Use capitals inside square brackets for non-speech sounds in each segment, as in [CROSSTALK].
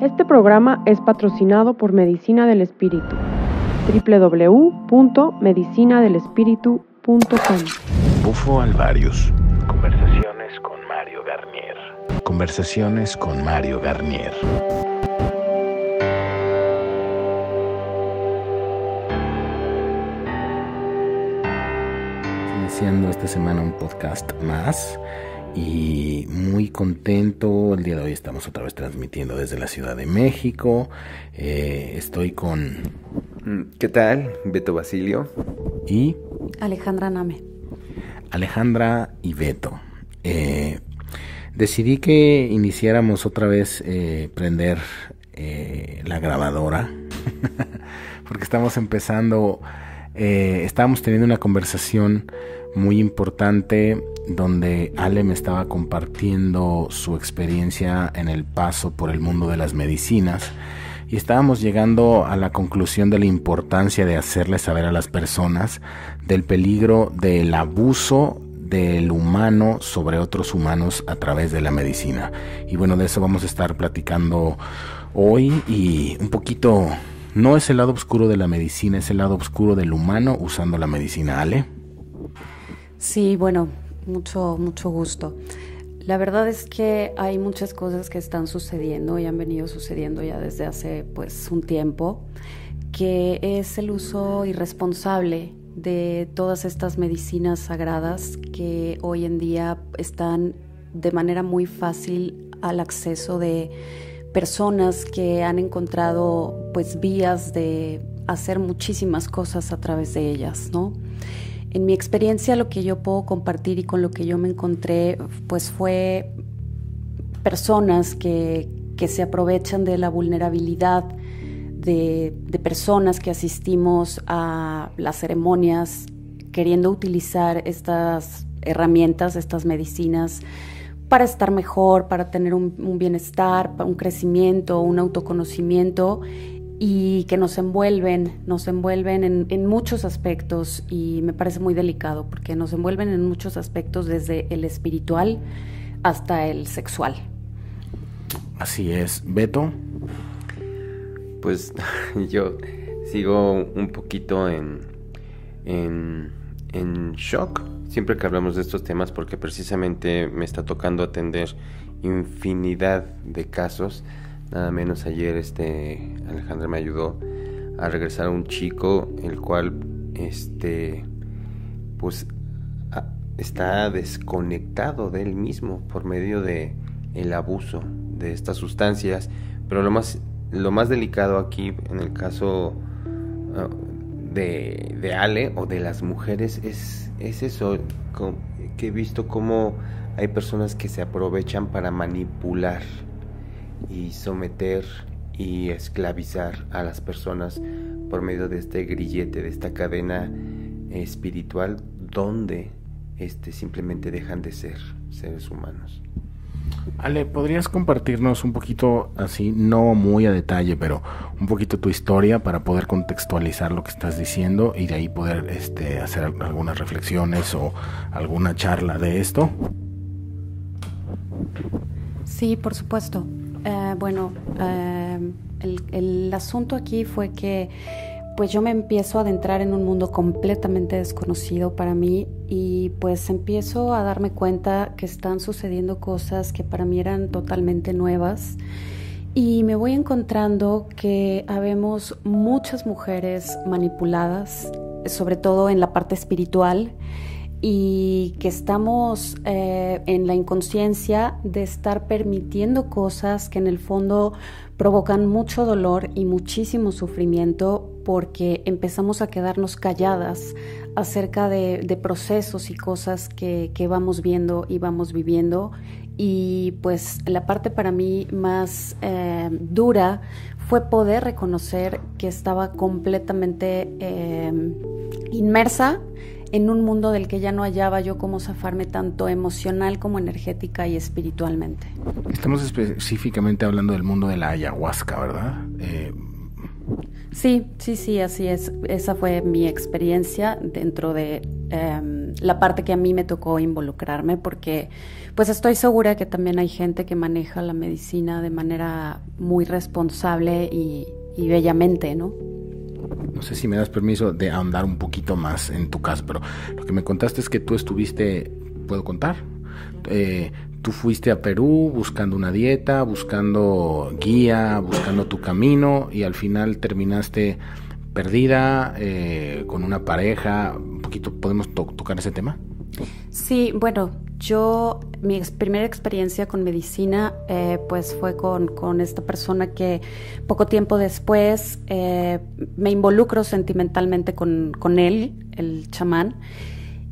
Este programa es patrocinado por Medicina del Espíritu. www.medicinadelespíritu.com Bufo Alvarius. Conversaciones con Mario Garnier. Conversaciones con Mario Garnier. Iniciando esta semana un podcast más y muy contento. El día de hoy estamos otra vez transmitiendo desde la Ciudad de México. Eh, estoy con... Mm, ¿Qué tal? Beto Basilio. Y... Alejandra Name. Alejandra y Beto. Eh, decidí que iniciáramos otra vez eh, prender eh, la grabadora. [LAUGHS] Porque estamos empezando... Eh, estábamos teniendo una conversación muy importante donde Ale me estaba compartiendo su experiencia en el paso por el mundo de las medicinas y estábamos llegando a la conclusión de la importancia de hacerle saber a las personas del peligro del abuso del humano sobre otros humanos a través de la medicina. Y bueno, de eso vamos a estar platicando hoy y un poquito, no es el lado oscuro de la medicina, es el lado oscuro del humano usando la medicina. Ale. Sí, bueno, mucho, mucho gusto. La verdad es que hay muchas cosas que están sucediendo y han venido sucediendo ya desde hace pues un tiempo, que es el uso irresponsable de todas estas medicinas sagradas que hoy en día están de manera muy fácil al acceso de personas que han encontrado pues vías de hacer muchísimas cosas a través de ellas, ¿no? En mi experiencia lo que yo puedo compartir y con lo que yo me encontré pues fue personas que, que se aprovechan de la vulnerabilidad de, de, personas que asistimos a las ceremonias queriendo utilizar estas herramientas, estas medicinas para estar mejor, para tener un, un bienestar, un crecimiento, un autoconocimiento y que nos envuelven, nos envuelven en, en, muchos aspectos y me parece muy delicado porque nos envuelven en muchos aspectos desde el espiritual hasta el sexual. Así es, Beto. Pues [LAUGHS] yo sigo un poquito en, en, en shock siempre que hablamos de estos temas porque precisamente me está tocando atender infinidad de casos nada menos ayer este Alejandra me ayudó a regresar a un chico el cual este pues está desconectado de él mismo por medio de el abuso de estas sustancias. Pero lo más lo más delicado aquí en el caso de, de, Ale o de las mujeres es, es eso que he visto como hay personas que se aprovechan para manipular y someter y esclavizar a las personas por medio de este grillete, de esta cadena espiritual donde este, simplemente dejan de ser seres humanos. Ale, ¿podrías compartirnos un poquito, así, no muy a detalle, pero un poquito tu historia para poder contextualizar lo que estás diciendo y de ahí poder este, hacer algunas reflexiones o alguna charla de esto? Sí, por supuesto. Eh, bueno, eh, el, el, asunto aquí fue que pues yo me empiezo a adentrar en un mundo completamente desconocido para mí y pues empiezo a darme cuenta que están sucediendo cosas que para mí eran totalmente nuevas y me voy encontrando que habemos muchas mujeres manipuladas, sobre todo en la parte espiritual y que estamos eh, en la inconsciencia de estar permitiendo cosas que en el fondo provocan mucho dolor y muchísimo sufrimiento porque empezamos a quedarnos calladas acerca de, procesos y cosas que, que, vamos viendo y vamos viviendo. Y pues la parte para mí más eh, dura fue poder reconocer que estaba completamente eh, inmersa en un mundo del que ya no hallaba yo cómo zafarme tanto emocional como energética y espiritualmente. Estamos específicamente hablando del mundo de la ayahuasca, ¿verdad? Eh... Sí, sí, sí, así es. Esa fue mi experiencia dentro de eh, la parte que a mí me tocó involucrarme, porque pues estoy segura que también hay gente que maneja la medicina de manera muy responsable y, bellamente, ¿no? No sé si me das permiso de ahondar un poquito más en tu caso, pero lo que me contaste es que tú estuviste, ¿puedo contar? Eh, tú fuiste a Perú buscando una dieta, buscando guía, buscando tu camino y al final terminaste perdida, eh, con una pareja. Un poquito, ¿podemos tocar ese tema? Sí, bueno, yo, mi primera experiencia con medicina, eh, pues fue con, esta persona que poco tiempo después eh, me involucro sentimentalmente con, con él, el chamán.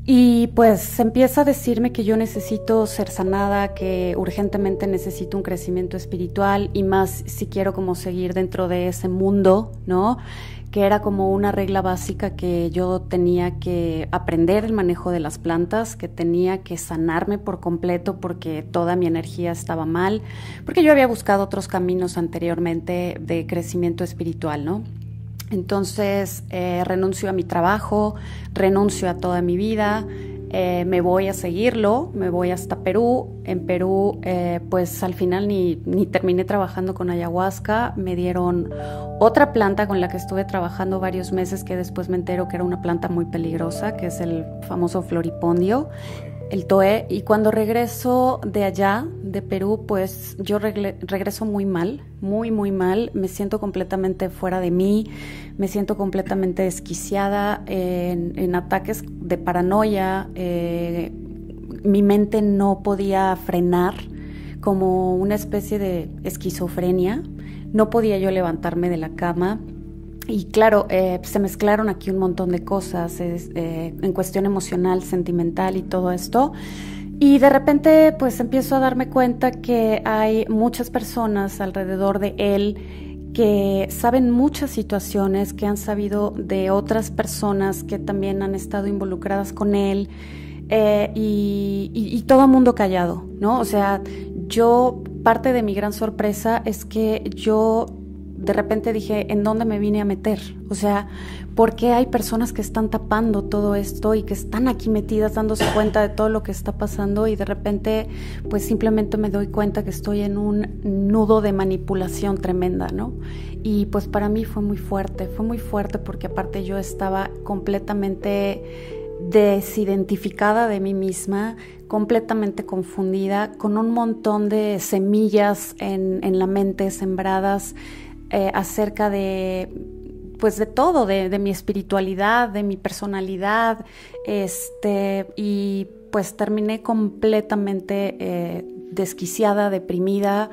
Y pues empieza a decirme que yo necesito ser sanada, que urgentemente necesito un crecimiento espiritual y más si quiero como seguir dentro de ese mundo, ¿no? que era como una regla básica que yo tenía que aprender el manejo de las plantas, que tenía que sanarme por completo porque toda mi energía estaba mal, porque yo había buscado otros caminos anteriormente de crecimiento espiritual, ¿no? Entonces eh, renuncio a mi trabajo, renuncio a toda mi vida, eh, me voy a seguirlo, me voy hasta Perú. En Perú, eh, pues al final ni, ni, terminé trabajando con ayahuasca, me dieron otra planta con la que estuve trabajando varios meses que después me entero que era una planta muy peligrosa, que es el famoso floripondio el TOE y cuando regreso de allá, de Perú, pues yo regreso muy mal, muy, muy mal, me siento completamente fuera de mí, me siento completamente desquiciada, en, ataques de paranoia, eh, mi mente no podía frenar como una especie de esquizofrenia, no podía yo levantarme de la cama, y claro, eh, se mezclaron aquí un montón de cosas eh, en cuestión emocional, sentimental y todo esto. Y de repente pues empiezo a darme cuenta que hay muchas personas alrededor de él que saben muchas situaciones, que han sabido de otras personas que también han estado involucradas con él eh, y, todo mundo callado, ¿no? O sea, yo, parte de mi gran sorpresa es que yo de repente dije, ¿en dónde me vine a meter? O sea, ¿por qué hay personas que están tapando todo esto y que están aquí metidas dándose [COUGHS] cuenta de todo lo que está pasando y de repente pues simplemente me doy cuenta que estoy en un nudo de manipulación tremenda, ¿no? Y pues para mí fue muy fuerte, fue muy fuerte porque aparte yo estaba completamente desidentificada de mí misma, completamente confundida, con un montón de semillas en, en la mente sembradas eh, acerca de pues de todo, de, mi espiritualidad, de mi personalidad, este, y pues terminé completamente eh, desquiciada, deprimida,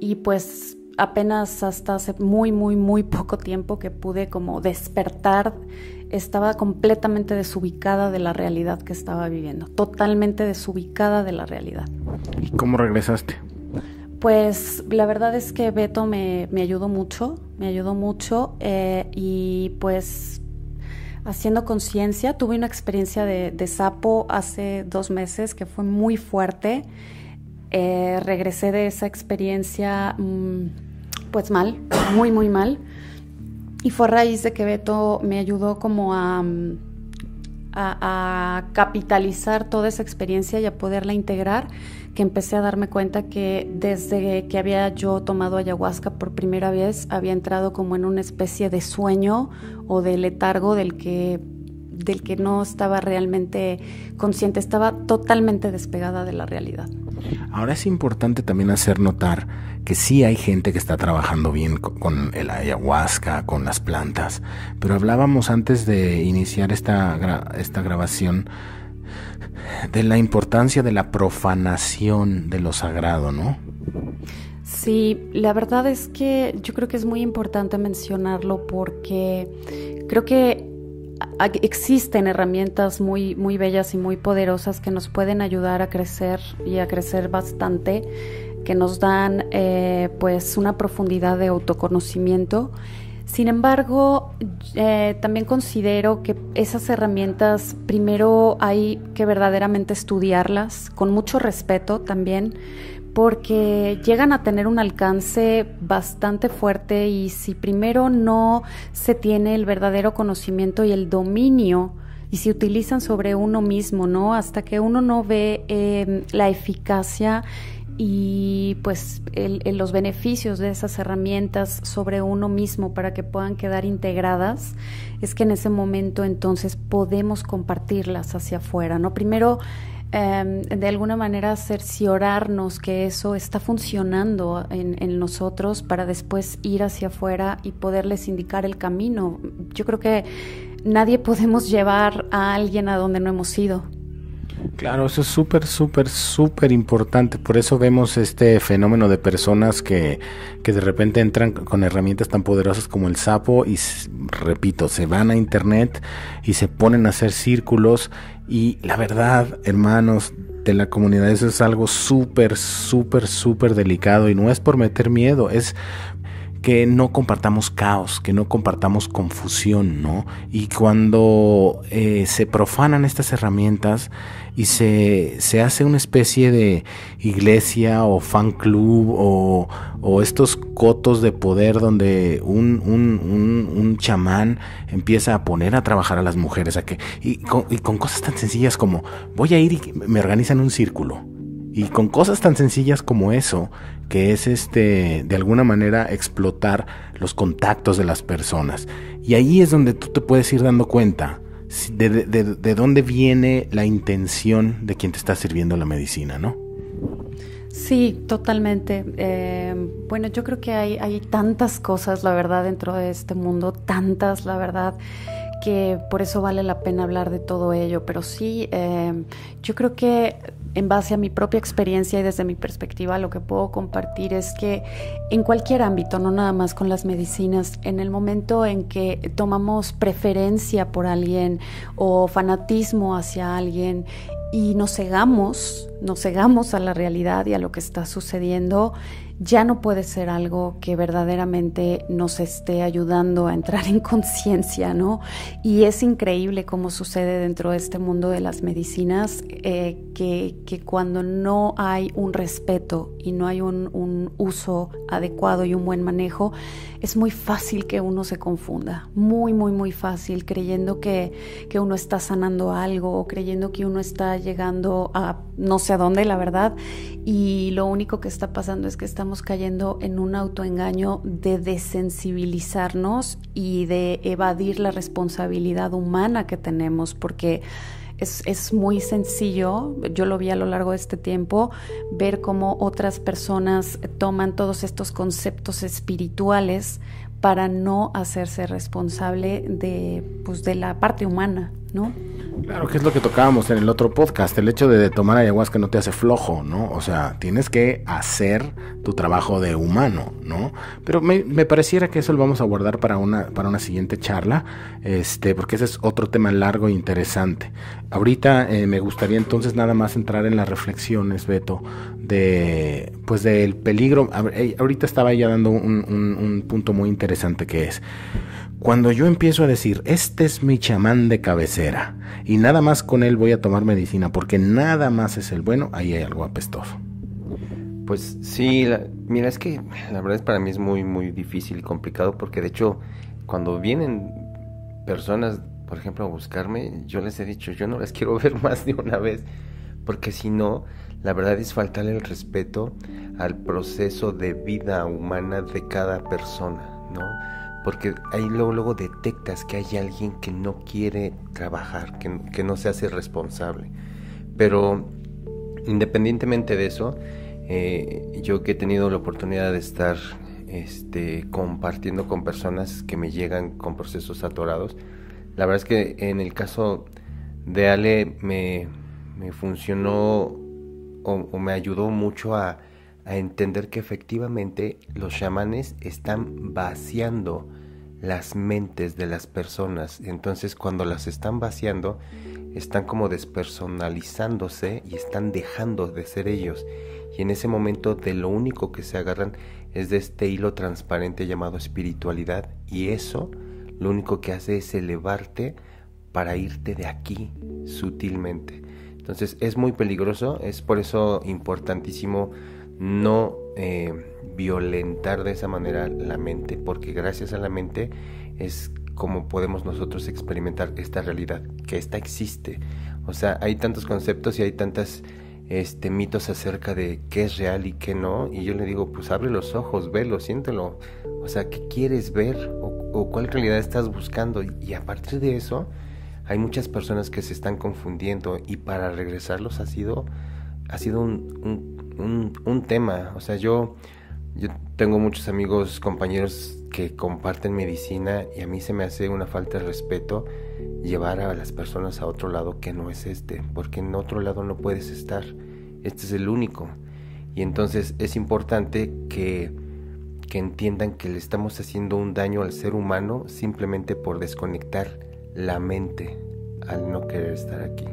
y pues apenas hasta hace muy, muy, muy poco tiempo que pude como despertar, estaba completamente desubicada de la realidad que estaba viviendo, totalmente desubicada de la realidad. ¿Y cómo regresaste? Pues la verdad es que Beto me, ayudó mucho, me ayudó mucho eh, y pues haciendo conciencia, tuve una experiencia de, sapo hace dos meses que fue muy fuerte. Eh, regresé de esa experiencia mm, pues mal, muy, muy mal. Y fue a raíz de que Beto me ayudó como a, mm, a, capitalizar toda esa experiencia y a poderla integrar que empecé a darme cuenta que desde que había yo tomado ayahuasca por primera vez había entrado como en una especie de sueño o de letargo del que del que no estaba realmente consciente, estaba totalmente despegada de la realidad. Ahora es importante también hacer notar que sí hay gente que está trabajando bien con el ayahuasca, con las plantas, pero hablábamos antes de iniciar esta, esta grabación de la importancia de la profanación de lo sagrado, ¿no? Sí, la verdad es que yo creo que es muy importante mencionarlo porque creo que existen herramientas muy, muy bellas y muy poderosas que nos pueden ayudar a crecer y a crecer bastante, que nos dan eh, pues una profundidad de autoconocimiento sin embargo, eh, también considero que esas herramientas primero hay que verdaderamente estudiarlas con mucho respeto también porque llegan a tener un alcance bastante fuerte y si primero no se tiene el verdadero conocimiento y el dominio y se utilizan sobre uno mismo, ¿no? Hasta que uno no ve em, la eficacia y pues los beneficios de esas herramientas sobre uno mismo para que puedan quedar integradas, es que en ese momento entonces podemos compartirlas hacia afuera, ¿no? Primero, em, de alguna manera cerciorarnos que eso está funcionando en, en, nosotros para después ir hacia afuera y poderles indicar el camino. Yo creo que nadie [LAUGHS] podemos llevar a alguien a donde no hemos ido. Claro, eso es súper, súper, súper importante. Por eso vemos este fenómeno de personas que, que de repente entran con herramientas tan poderosas como el sapo y, repito, se van a internet y se ponen a hacer círculos. Y la verdad, hermanos de la comunidad, eso es algo súper, súper, súper delicado y no es por meter miedo, es que no compartamos caos, que no compartamos confusión, ¿no? Y cuando eh, se profanan estas herramientas y se, se, hace una especie de iglesia o fan club o, o estos cotos de poder donde un, un, un, chamán empieza a poner a trabajar a las mujeres, a que, y con, y con cosas tan sencillas como voy a ir y me organizan un círculo. Y con cosas tan sencillas como eso, que es este, de alguna manera explotar los contactos de las personas. Y ahí es donde tú te puedes ir dando cuenta de, de, dónde viene la intención de quien te está sirviendo la medicina, ¿no? Sí, totalmente. Eh, bueno, yo creo que hay, hay tantas cosas, la verdad, dentro de este mundo, tantas, la verdad que por eso vale la pena hablar de todo ello, pero sí, eh, yo creo que en base a mi propia experiencia y desde mi perspectiva, lo que puedo compartir es que en cualquier ámbito, no nada más con las medicinas, en el momento en que tomamos preferencia por alguien o fanatismo hacia alguien y nos cegamos, nos cegamos a la realidad y a lo que está sucediendo, ya no puede ser algo que verdaderamente nos esté ayudando a entrar en conciencia, ¿no? Y es increíble cómo sucede dentro de este mundo de las medicinas, eh, que, que, cuando no hay un respeto y no hay un, un uso adecuado y un buen manejo, es muy fácil que uno se confunda, muy, muy, muy fácil, creyendo que, que uno está sanando algo o creyendo que uno está llegando a no sé a dónde, la verdad, y lo único que está pasando es que estamos cayendo en un autoengaño de desensibilizarnos y de evadir la responsabilidad humana que tenemos, porque es, es, muy sencillo, yo lo vi a lo largo de este tiempo, ver cómo otras personas toman todos estos conceptos espirituales para no hacerse responsable de, pues, de la parte humana, ¿no? Claro, que es lo que tocábamos en el otro podcast. El hecho de tomar ayahuasca no te hace flojo, ¿no? O sea, tienes que hacer tu trabajo de humano, ¿no? Pero me, pareciera que eso lo vamos a guardar para una, para una siguiente charla, este, porque ese es otro tema largo e interesante. Ahorita eh, me gustaría entonces nada más entrar en las reflexiones, Beto, de, pues del peligro. Ahorita estaba ya dando un punto muy interesante que es cuando yo empiezo a decir, este es mi chamán de cabecera y nada más con él voy a tomar medicina porque nada más es el bueno, ahí hay algo apestoso. Pues sí, mira, es que la verdad es para mí es muy, muy difícil y complicado porque de hecho cuando vienen personas, por ejemplo, a buscarme, yo les he dicho, yo no las [LAUGHS] quiero ver más de una vez porque si no, la verdad es faltarle el respeto al proceso de vida humana de cada persona, ¿no? Porque ahí luego, luego detectas que hay alguien que no quiere trabajar, que, no se hace responsable. Pero independientemente de eso, eh, yo que he tenido la oportunidad de estar este, compartiendo con personas que me llegan con procesos atorados, la verdad es que en el caso de Ale me, funcionó o, me ayudó mucho a, a entender que efectivamente los chamanes están vaciando las mentes de las personas. Entonces cuando las están vaciando, están como despersonalizándose y están dejando de ser ellos. Y en ese momento de lo único que se agarran es de este hilo transparente llamado espiritualidad. Y eso lo único que hace es elevarte para irte de aquí sutilmente. Entonces es muy peligroso, es por eso importantísimo no eh, violentar de esa manera la mente, porque gracias a la mente es cómo podemos nosotros experimentar esta realidad, que esta existe. O sea, hay tantos conceptos y hay tantas este mitos acerca de qué es real y qué no, y yo le digo, pues abre los ojos, velo, siéntelo. O sea, ¿qué quieres ver o, cuál realidad estás buscando? Y, a partir de eso, hay muchas personas que se están confundiendo y para regresarlos ha sido, ha sido un, un, un tema. O sea, yo yo tengo muchos amigos, compañeros que comparten medicina y a mí se me hace una falta de respeto llevar a las personas a otro lado que no es este, porque en otro lado no puedes estar, este es el único. Y entonces es importante que, que entiendan que le estamos haciendo un daño al ser humano simplemente por desconectar la mente al no querer estar aquí.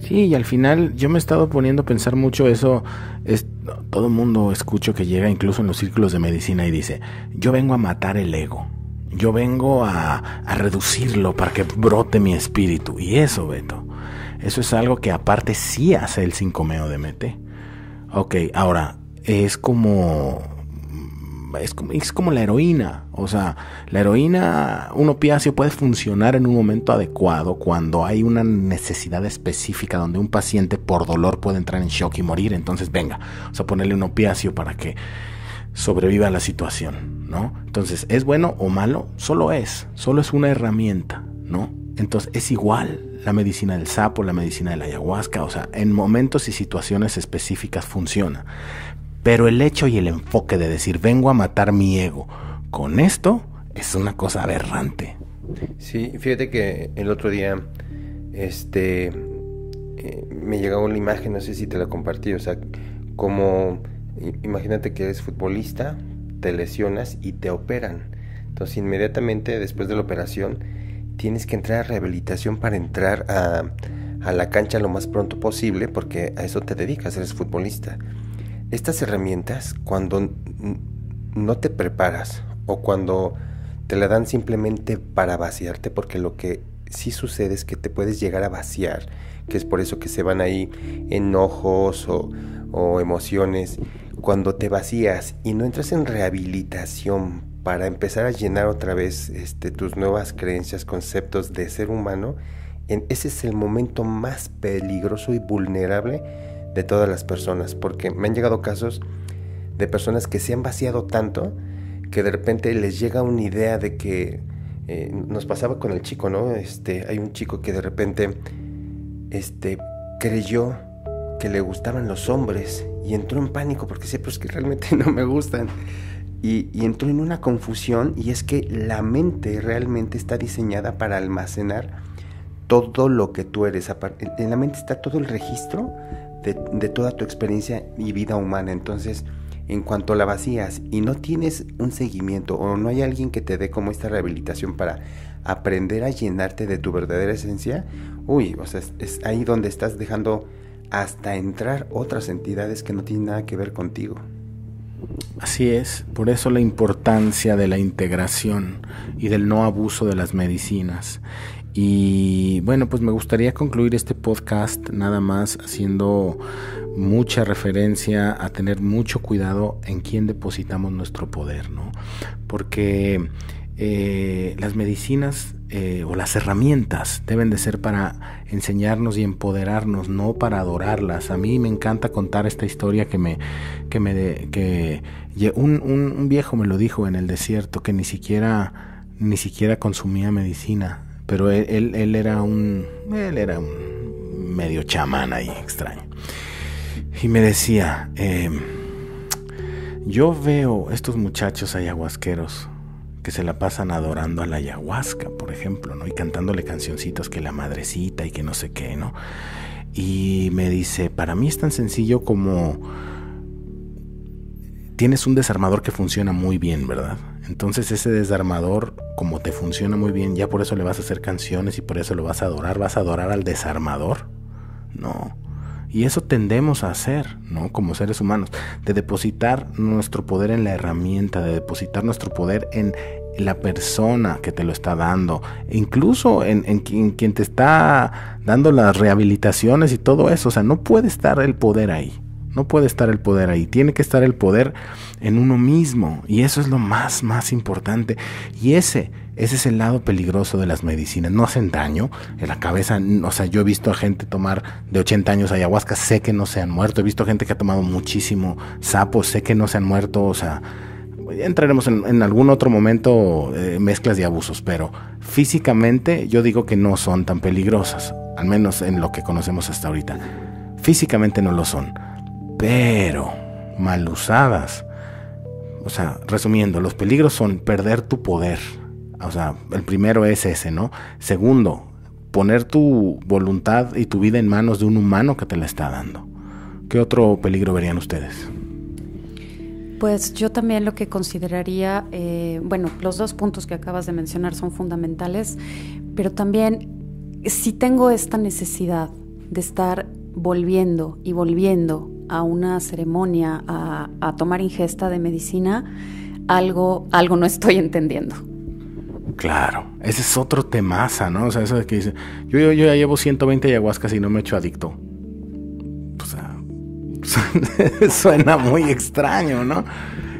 Sí, y al final yo me he estado poniendo a pensar mucho eso. Es, todo el mundo escucho que llega incluso en los círculos de medicina y dice, yo vengo a matar el ego. Yo vengo a, a reducirlo para que brote mi espíritu. Y eso, Beto, eso es algo que aparte sí hace el 5-meo de MT. Ok, ahora, es como es como, es como la heroína. O sea, la heroína, un opiáceo puede funcionar en un momento adecuado cuando hay una necesidad específica donde un paciente por dolor puede entrar en shock y morir. Entonces, venga, o sea, ponerle un opiáceo para que sobreviva a la situación, ¿no? Entonces, ¿es bueno o malo? Solo es, solo es una herramienta, ¿no? Entonces, es igual la medicina del sapo, la medicina de la ayahuasca, o sea, en momentos y situaciones específicas funciona. Pero el hecho y el enfoque de decir vengo a matar mi ego con esto es una cosa aberrante. Sí, fíjate que el otro día este eh, me llegó una imagen, no sé si te la compartí, o sea, como imagínate que eres futbolista, te lesionas y te operan. Entonces, inmediatamente después de la operación tienes que entrar a rehabilitación para entrar a, a la cancha lo más pronto posible porque a eso te dedicas, eres futbolista. Estas herramientas, cuando no te preparas o cuando te la dan simplemente para vaciarte, porque lo que sí sucede es que te puedes llegar a vaciar, que es por eso que se van ahí enojos o, emociones. Cuando te vacías y no entras en rehabilitación para empezar a llenar otra vez este, tus nuevas creencias, conceptos de ser humano, en, ese es el momento más peligroso y vulnerable de todas las personas, porque me han llegado casos de personas que se han vaciado tanto que de repente les llega una idea de que eh, nos pasaba con el chico, ¿no? Este, hay un chico que de repente este, creyó que le gustaban los hombres y entró en pánico porque sé, pues que realmente [LAUGHS] no me gustan. Y, y, entró en una confusión y es que la mente realmente está diseñada para almacenar todo lo que tú eres. En la mente está todo el registro de, toda tu experiencia y vida humana. Entonces, en cuanto la vacías y no tienes un seguimiento o no hay alguien que te dé como esta rehabilitación para aprender a llenarte de tu verdadera esencia, uy, o sea, es, ahí donde estás dejando hasta entrar otras entidades que no tienen nada que ver contigo. Así es, por eso la importancia de la integración y del no abuso de las medicinas. Y bueno, pues me gustaría concluir este podcast nada más haciendo mucha referencia a tener mucho cuidado en quién depositamos nuestro poder, ¿no? Porque eh, las medicinas eh, o las herramientas deben de ser para enseñarnos y empoderarnos, no para adorarlas. A mí me encanta contar esta historia que me, que me, que un, un viejo me lo dijo en el desierto que ni siquiera, ni siquiera consumía medicina pero él, él, era un él era un medio chamán ahí extraño. Y me decía em, yo veo estos muchachos ayahuasqueros que se la pasan adorando a la ayahuasca por ejemplo no y cantándole cancioncitos que la madrecita y que no sé qué no y me dice para mí es tan sencillo como tienes un desarmador que funciona muy bien verdad entonces ese desarmador, como te funciona muy bien, ya por eso le vas a hacer canciones y por eso lo vas a adorar, vas a adorar al desarmador. No. Y eso tendemos a hacer, ¿no? Como seres humanos, de depositar nuestro poder en la herramienta, de depositar nuestro poder en la persona que te lo está dando, incluso en, en, quien te está dando las rehabilitaciones y todo eso. O sea, no puede estar el poder ahí. No puede estar el poder ahí. Tiene que estar el poder en uno mismo. Y eso es lo más, más importante. Y ese, ese es el lado peligroso de las medicinas. No hacen daño en la cabeza. O sea, yo he visto a gente tomar de 80 años ayahuasca. Sé que no se han muerto. He visto gente que ha tomado muchísimo sapo. Sé que no se han muerto. O sea, entraremos en, algún otro momento eh, mezclas de abusos. Pero físicamente yo digo que no son tan peligrosas. Al menos en lo que conocemos hasta ahorita. Físicamente no lo son pero mal usadas. O sea, resumiendo, los peligros son perder tu poder. O sea, el primero es ese, ¿no? Segundo, poner tu voluntad y tu vida en manos de un humano que te la está dando. ¿Qué otro peligro verían ustedes? Pues yo también lo que consideraría, eh, bueno, los dos puntos que acabas de mencionar son fundamentales, pero también si tengo esta necesidad de estar volviendo y volviendo a una ceremonia, a, tomar ingesta de medicina, algo, algo no estoy entendiendo. Claro, ese es otro temaza, ¿no? O sea, eso de que dice, yo, yo, ya llevo 120 ayahuascas y no me he hecho adicto. O sea, [LAUGHS] suena muy extraño, ¿no?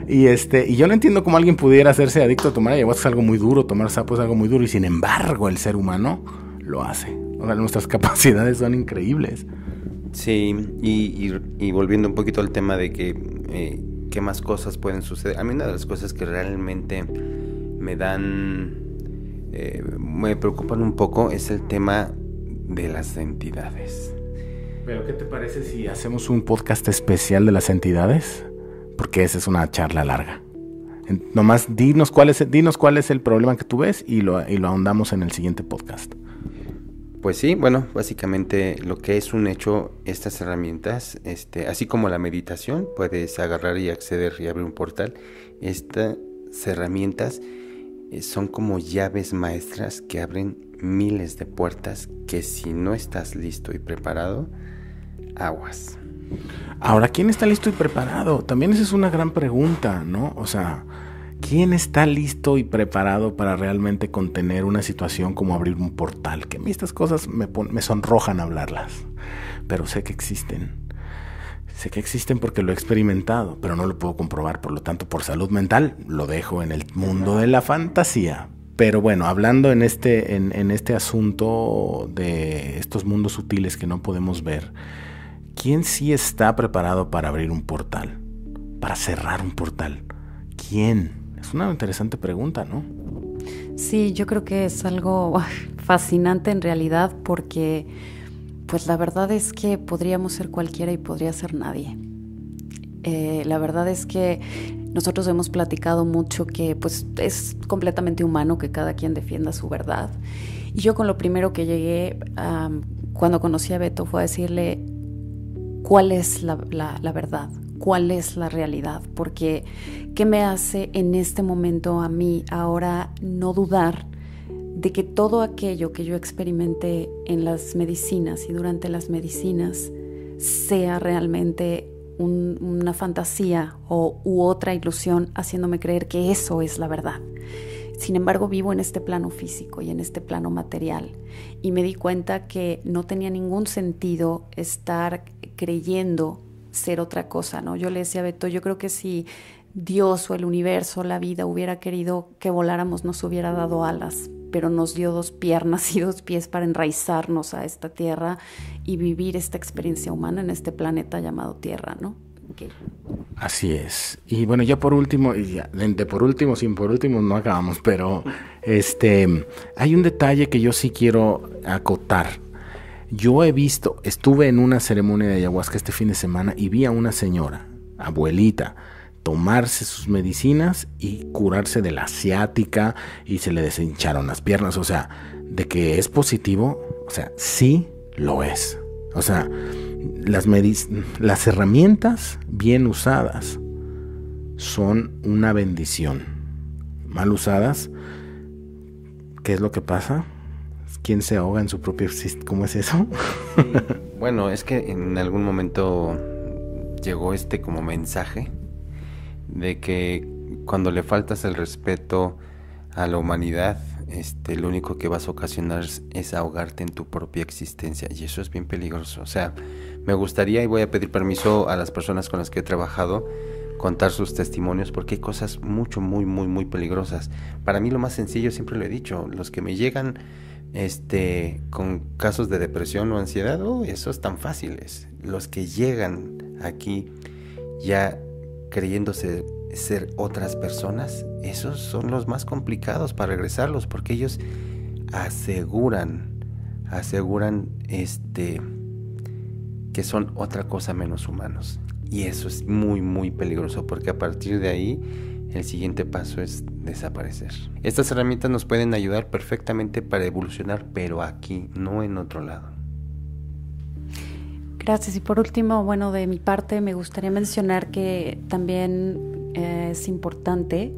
Y este, y yo no entiendo cómo alguien pudiera hacerse adicto a tomar ayahuasca es algo muy duro, tomar sapo es algo muy duro, y sin embargo el ser humano lo hace. O sea, nuestras [LAUGHS] capacidades son increíbles. Sí, y, volviendo un poquito al tema de que eh, qué más cosas pueden suceder. A mí una de las cosas que realmente me dan, eh, me preocupan un poco es el tema de las entidades. Pero ¿qué te parece si hacemos un podcast especial de las entidades? Porque esa es una charla larga. Nomás dinos cuál es, dinos cuál es el problema que tú ves y lo, y lo ahondamos en el siguiente podcast. Pues sí, bueno, básicamente lo que es un hecho, estas herramientas, este, así como la meditación, puedes agarrar y acceder y abrir un portal. Estas herramientas eh, son como llaves maestras que abren miles de puertas que si no estás listo y preparado, aguas. Ahora, ¿quién está listo y preparado? También esa es una gran pregunta, ¿no? O sea, ¿Quién está listo y preparado para realmente contener una situación como abrir un portal? Que a mí estas cosas me, sonrojan hablarlas, pero sé que existen. Sé que existen porque lo he experimentado, pero no lo puedo comprobar. Por lo tanto, por salud mental, lo dejo en el mundo de la fantasía. Pero bueno, hablando en este, en este asunto de estos mundos sutiles que no podemos ver, ¿quién sí está preparado para abrir un portal? Para cerrar un portal. ¿Quién? Es una interesante pregunta, ¿no? Sí, yo creo que es algo fascinante en realidad porque pues la verdad es que podríamos ser cualquiera y podría ser nadie. Eh, la verdad es que nosotros hemos platicado mucho que pues es completamente humano que cada quien defienda su verdad. Y yo con lo primero que llegué cuando conocí a Beto fue a decirle cuál es la verdad, cuál es la realidad, porque ¿qué me hace en este momento a mí ahora no dudar de que todo aquello que yo experimenté en las medicinas y durante las medicinas sea realmente una fantasía o, u otra ilusión haciéndome creer que eso es la verdad? Sin embargo, vivo en este plano físico y en este plano material y me di cuenta que no tenía ningún sentido estar creyendo ser otra cosa, ¿no? Yo le decía a Beto, yo creo que si Dios o el universo, la vida hubiera querido que voláramos, nos hubiera dado alas, pero nos dio dos piernas y dos pies para enraizarnos a esta tierra y vivir esta experiencia humana en este planeta llamado Tierra, ¿no? Así es. Y bueno, ya por último, y ya, de por último, sin por último no acabamos, pero este hay un detalle que yo sí quiero acotar yo he visto, estuve en una ceremonia de ayahuasca este fin de semana y vi a una señora, abuelita, tomarse sus medicinas y curarse de la asiática y se le deshincharon las piernas. O sea, de que es positivo, o sea, sí lo es. O sea, las, las herramientas bien usadas son una bendición. Mal usadas, ¿qué es lo que pasa? Quién se ahoga en su propio ¿Cómo es eso? [LAUGHS] bueno, es que en algún momento llegó este como mensaje de que cuando le faltas el respeto a la humanidad, este, lo único que vas a ocasionar es ahogarte en tu propia existencia y eso es bien peligroso. O sea, Me gustaría y voy a pedir permiso a las personas con las que he trabajado contar sus testimonios porque hay cosas mucho, muy, muy, muy peligrosas. Para mí lo más sencillo, siempre lo he dicho, los que me llegan este, con casos de depresión o ansiedad, oh, eso es tan fáciles. Los que llegan aquí ya creyéndose ser otras personas, esos son los más complicados para regresarlos porque ellos aseguran, aseguran este que son otra cosa menos humanos. Y eso es muy, muy peligroso porque a partir de ahí el siguiente paso es desaparecer. Estas herramientas nos pueden ayudar perfectamente para evolucionar, pero aquí, no en otro lado. Gracias. Y por último, bueno, de mi parte me gustaría mencionar que también eh, es importante,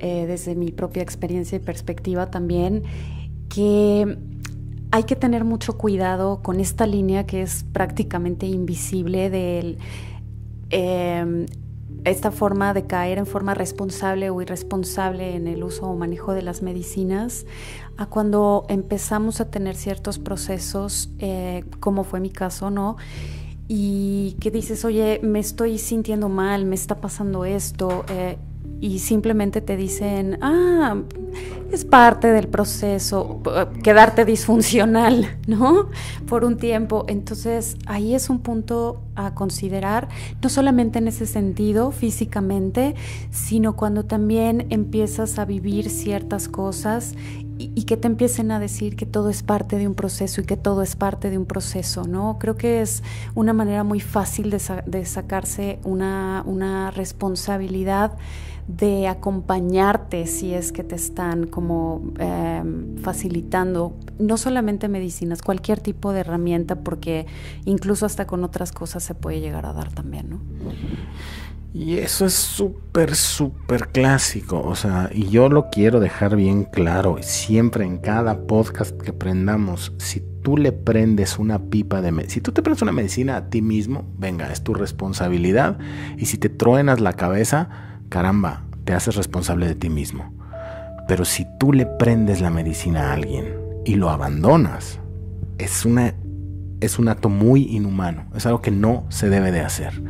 eh, desde mi propia experiencia y perspectiva también, que hay que tener mucho cuidado con esta línea que es prácticamente invisible del Em, esta forma de caer en forma responsable o irresponsable en el uso o manejo de las medicinas, a cuando empezamos a tener ciertos procesos, eh, como fue mi caso, ¿no? Y que dices, oye, me estoy sintiendo mal, me está pasando esto, eh, y simplemente te dicen, ah, es parte del proceso, quedarte disfuncional, [LAUGHS] ¿no? Por un tiempo. Entonces, ahí es un punto a considerar, no solamente en ese sentido, físicamente, sino cuando también empiezas a vivir ciertas cosas y, que te empiecen a decir que todo es parte de un proceso y que todo es parte de un proceso, ¿no? Creo que es una manera muy fácil de, sacarse una, una responsabilidad de acompañarte si es que te están como em, facilitando no solamente medicinas, cualquier tipo de herramienta, porque incluso hasta con otras cosas se puede llegar a dar también, ¿no? Y eso es súper, súper clásico. O sea, y yo lo quiero dejar bien claro. Siempre en cada podcast que prendamos, si tú le prendes una pipa de medicina, si tú te prendes una medicina a ti mismo, venga, es tu responsabilidad. Y si te truenas la cabeza, caramba, te haces responsable de ti mismo. Pero si tú le prendes la medicina a alguien y lo abandonas, es una es un acto muy inhumano, es algo que no se debe de hacer.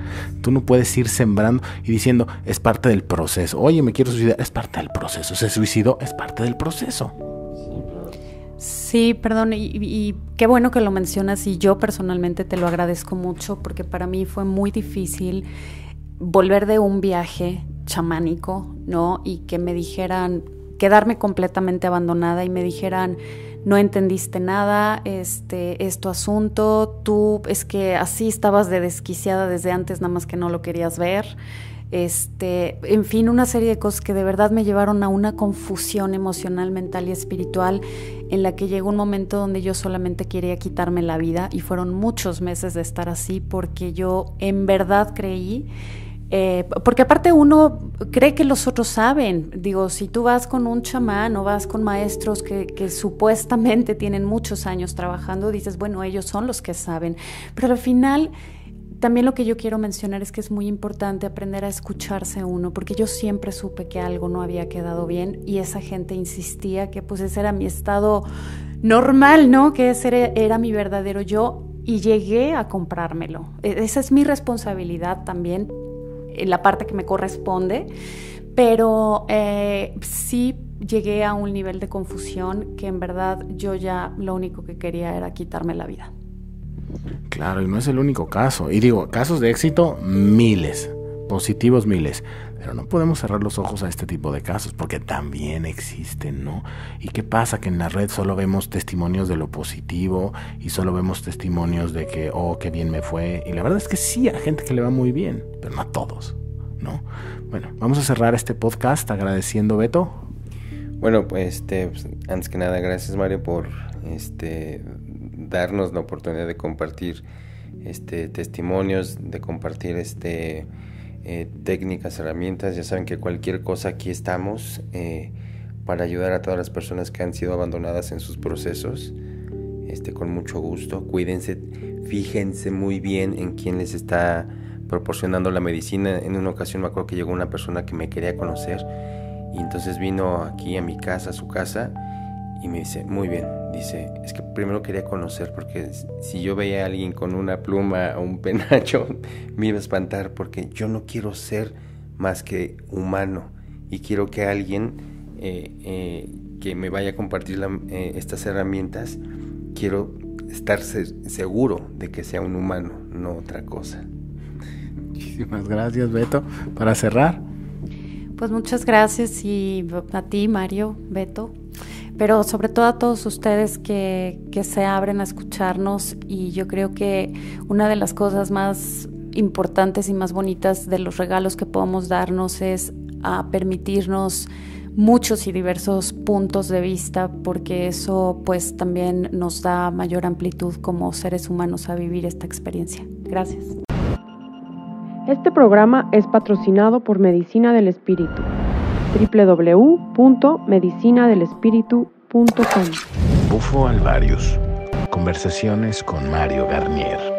Tú no puedes ir sembrando y diciendo, es parte del proceso. Oye, me quiero suicidar, es parte del proceso. Se suicidó, es parte del proceso. Sí, perdón, y, y, qué bueno que lo mencionas y yo personalmente te lo agradezco mucho porque para mí fue muy difícil volver de un viaje chamánico, ¿no? Y que me dijeran, quedarme completamente abandonada y me dijeran, no entendiste nada, este, es tu asunto, tú es que así estabas de desquiciada desde antes, nada más que no lo querías ver. Este, en fin, una serie de cosas que de verdad me llevaron a una confusión emocional, mental y espiritual en la que llegó un momento donde yo solamente quería quitarme la vida y fueron muchos meses de estar así porque yo en verdad creí eh, porque aparte uno cree que los otros saben. Digo, si tú vas con un chamán o vas con maestros que, que, supuestamente tienen muchos años trabajando, dices, bueno, ellos son los que saben. Pero al final, también lo que yo quiero mencionar es que es muy importante aprender a escucharse uno, porque yo siempre supe que algo no había quedado bien y esa gente insistía que pues ese era mi estado normal, ¿no? Que ese era, era mi verdadero yo y llegué a comprármelo. E, esa es mi responsabilidad también la parte que me corresponde, pero eh, sí llegué a un nivel de confusión que en verdad yo ya lo único que quería era quitarme la vida. Claro, y no es el único caso. Y digo, casos de éxito, miles, positivos miles. Pero no podemos cerrar los ojos a este tipo de casos porque también existen, ¿no? ¿Y qué pasa? Que en la red solo vemos testimonios de lo positivo y solo vemos testimonios de que, oh, qué bien me fue. Y la verdad es que sí, hay gente que le va muy bien, pero no a todos, ¿no? Bueno, vamos a cerrar este podcast agradeciendo, Beto. Bueno, pues, este, pues, antes que nada, gracias Mario por este, darnos la oportunidad de compartir este, testimonios, de compartir este eh, técnicas, herramientas. Ya saben que cualquier cosa aquí estamos eh, para ayudar a todas las personas que han sido abandonadas en sus procesos. Este, con mucho gusto. Cuídense, fíjense muy bien en quién les está proporcionando la medicina. En una ocasión me acuerdo que llegó una persona que me quería conocer y entonces vino aquí a mi casa, a su casa, y me dice, muy bien, dice, es que primero quería conocer porque si yo veía a alguien con una pluma o un penacho [LAUGHS] me iba a espantar porque yo no quiero ser más que humano y quiero que alguien eh, eh, que me vaya a compartir eh, estas herramientas, quiero estar seguro de que sea un humano, no otra cosa. Muchísimas gracias, Beto. Para cerrar. Pues muchas gracias y a ti, Mario, Beto, pero sobre todo a todos ustedes que, se abren a escucharnos y yo creo que una de las cosas más importantes y más bonitas de los regalos que podemos darnos es a permitirnos muchos y diversos puntos de vista porque eso pues también nos da mayor amplitud como seres humanos a vivir esta experiencia. Gracias. Este programa es patrocinado por Medicina del Espíritu www.medicinadelespíritu.com Bufo Alvarius. Conversaciones con Mario Garnier.